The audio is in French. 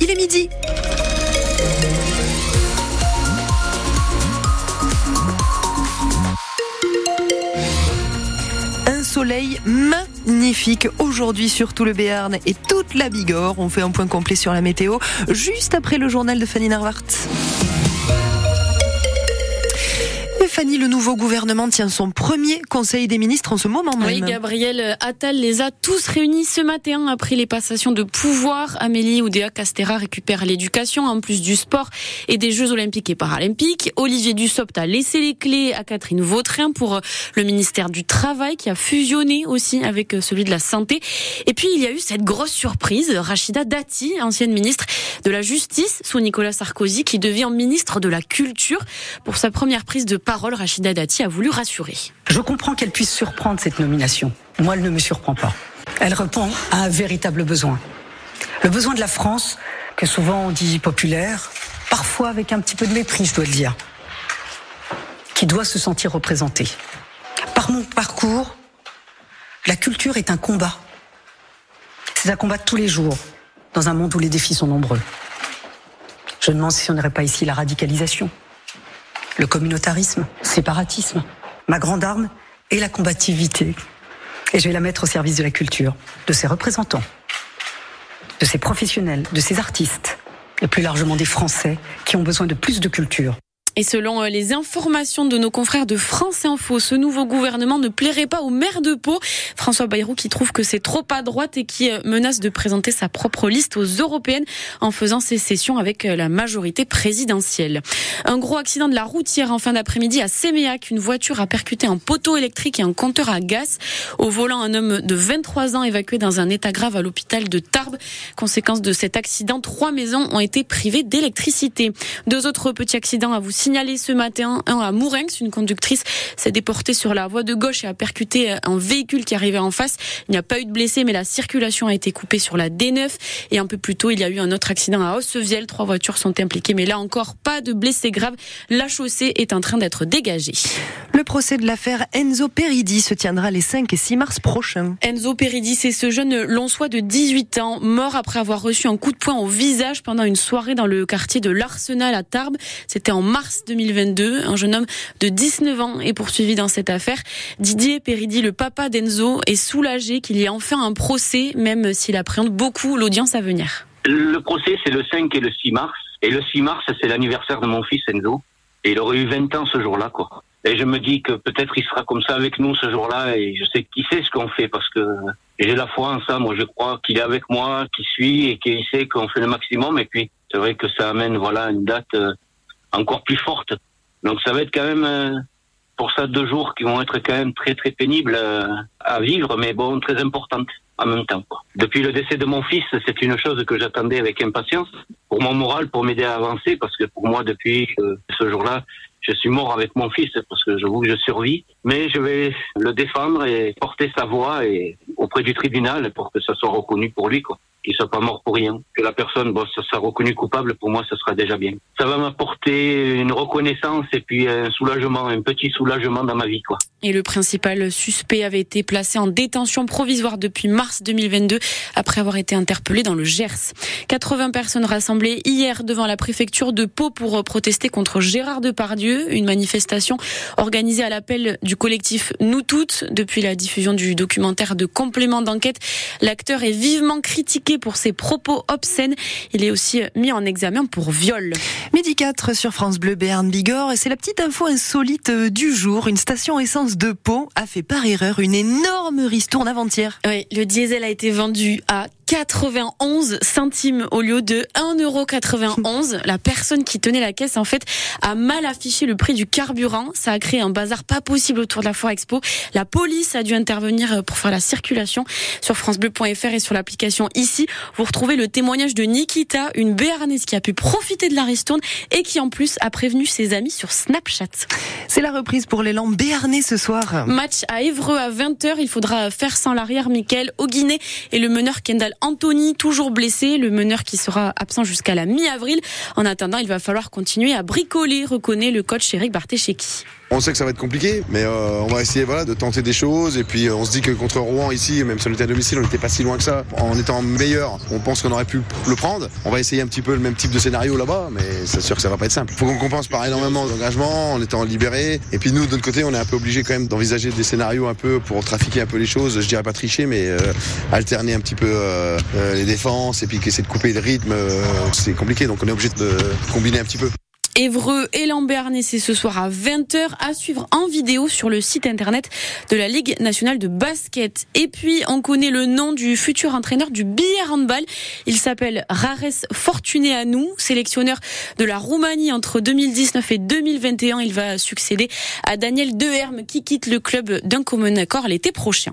Il est midi. Un soleil magnifique aujourd'hui sur tout le Béarn et toute la Bigorre. On fait un point complet sur la météo juste après le journal de Fanny Narwart. Fanny, le nouveau gouvernement tient son premier conseil des ministres en ce moment même. Oui, Gabriel Attal les a tous réunis ce matin après les passations de pouvoir. Amélie Oudéa Castera récupère l'éducation en plus du sport et des Jeux olympiques et paralympiques. Olivier Dussopt a laissé les clés à Catherine Vautrin pour le ministère du Travail qui a fusionné aussi avec celui de la Santé. Et puis il y a eu cette grosse surprise, Rachida Dati, ancienne ministre de la Justice sous Nicolas Sarkozy, qui devient ministre de la Culture pour sa première prise de parole Rachida Dati a voulu rassurer. Je comprends qu'elle puisse surprendre cette nomination. Moi, elle ne me surprend pas. Elle répond à un véritable besoin. Le besoin de la France, que souvent on dit populaire, parfois avec un petit peu de mépris, je dois le dire, qui doit se sentir représentée. Par mon parcours, la culture est un combat. C'est un combat de tous les jours, dans un monde où les défis sont nombreux. Je me demande si on n'aurait pas ici la radicalisation le communautarisme, séparatisme. Ma grande arme est la combativité. Et je vais la mettre au service de la culture, de ses représentants, de ses professionnels, de ses artistes, et plus largement des Français qui ont besoin de plus de culture. Et selon euh, les informations de nos confrères de France Info, ce nouveau gouvernement ne plairait pas au maire de Pau, François Bayrou, qui trouve que c'est trop à droite et qui euh, menace de présenter sa propre liste aux européennes en faisant sécession avec euh, la majorité présidentielle. Un gros accident de la route hier en fin d'après-midi à Séméac. Une voiture a percuté un poteau électrique et un compteur à gaz. Au volant, un homme de 23 ans évacué dans un état grave à l'hôpital de Tarbes. Conséquence de cet accident, trois maisons ont été privées d'électricité. Deux autres petits accidents à vous signalé ce matin, un à Mourenx, une conductrice s'est déportée sur la voie de gauche et a percuté un véhicule qui arrivait en face. Il n'y a pas eu de blessés, mais la circulation a été coupée sur la D9. Et un peu plus tôt, il y a eu un autre accident à Ossevielle. Trois voitures sont impliquées, mais là encore, pas de blessés graves. La chaussée est en train d'être dégagée. Le procès de l'affaire Enzo Peridi se tiendra les 5 et 6 mars prochains. Enzo Peridi, c'est ce jeune lonçois de 18 ans, mort après avoir reçu un coup de poing au visage pendant une soirée dans le quartier de l'Arsenal à Tarbes. C'était en mars 2022. Un jeune homme de 19 ans est poursuivi dans cette affaire. Didier Peridi, le papa d'Enzo, est soulagé qu'il y ait enfin un procès, même s'il appréhende beaucoup l'audience à venir. Le procès, c'est le 5 et le 6 mars. Et le 6 mars, c'est l'anniversaire de mon fils Enzo. Et il aurait eu 20 ans ce jour-là, quoi. Et je me dis que peut-être il sera comme ça avec nous ce jour-là. Et je sais qu'il sait ce qu'on fait parce que j'ai la foi en ça. Moi, je crois qu'il est avec moi, qu'il suit et qu'il sait qu'on fait le maximum. Et puis, c'est vrai que ça amène, voilà, une date euh, encore plus forte. Donc ça va être quand même euh, pour ça deux jours qui vont être quand même très très pénibles euh, à vivre, mais bon très importantes en même temps. Depuis le décès de mon fils, c'est une chose que j'attendais avec impatience pour mon moral, pour m'aider à avancer, parce que pour moi depuis euh, ce jour-là, je suis mort avec mon fils parce que je vous je survis, mais je vais le défendre et porter sa voix et auprès du tribunal pour que ça soit reconnu pour lui quoi qu'il soit pas mort pour rien, que la personne bon, ça sera coupable, pour moi, ce sera déjà bien. Ça va m'apporter une reconnaissance et puis un soulagement, un petit soulagement dans ma vie, quoi. Et le principal suspect avait été placé en détention provisoire depuis mars 2022 après avoir été interpellé dans le Gers. 80 personnes rassemblées hier devant la préfecture de Pau pour protester contre Gérard Depardieu, une manifestation organisée à l'appel du collectif Nous Toutes depuis la diffusion du documentaire de complément d'enquête. L'acteur est vivement critiqué pour ses propos obscènes. Il est aussi mis en examen pour viol. Midi 4 sur France Bleu Béarn Bigorre et c'est la petite info insolite du jour. Une station de Pau a fait par erreur une énorme ristourne avant-hier. Oui, le diesel a été vendu à 91 centimes au lieu de 1,91€. La personne qui tenait la caisse, en fait, a mal affiché le prix du carburant. Ça a créé un bazar pas possible autour de la Foire Expo. La police a dû intervenir pour faire la circulation sur francebleu.fr et sur l'application ici. Vous retrouvez le témoignage de Nikita, une béarnaise qui a pu profiter de la ristourne et qui en plus a prévenu ses amis sur Snapchat. C'est la reprise pour l'élan béarnais ce soir. Match à Évreux à 20h. Il faudra faire sans l'arrière Mickaël Guinée et le meneur Kendall Anthony, toujours blessé, le meneur qui sera absent jusqu'à la mi-avril. En attendant, il va falloir continuer à bricoler, reconnaît le coach Eric Barthécheki. On sait que ça va être compliqué, mais euh, on va essayer voilà, de tenter des choses. Et puis on se dit que contre Rouen ici, même si on était à domicile, on n'était pas si loin que ça. En étant meilleur, on pense qu'on aurait pu le prendre. On va essayer un petit peu le même type de scénario là-bas, mais c'est sûr que ça va pas être simple. Faut qu'on compense par énormément d'engagement en étant libéré. Et puis nous, de notre côté, on est un peu obligé quand même d'envisager des scénarios un peu pour trafiquer un peu les choses. Je dirais pas tricher, mais euh, alterner un petit peu euh, les défenses et puis essayer de couper le rythme. c'est compliqué, donc on est obligé de combiner un petit peu. Évreux et Lambernais, c'est ce soir à 20h à suivre en vidéo sur le site internet de la Ligue nationale de basket. Et puis, on connaît le nom du futur entraîneur du billard handball. Il s'appelle Rares Fortuneanu, sélectionneur de la Roumanie entre 2019 et 2021. Il va succéder à Daniel Deherme qui quitte le club d'un commun accord l'été prochain.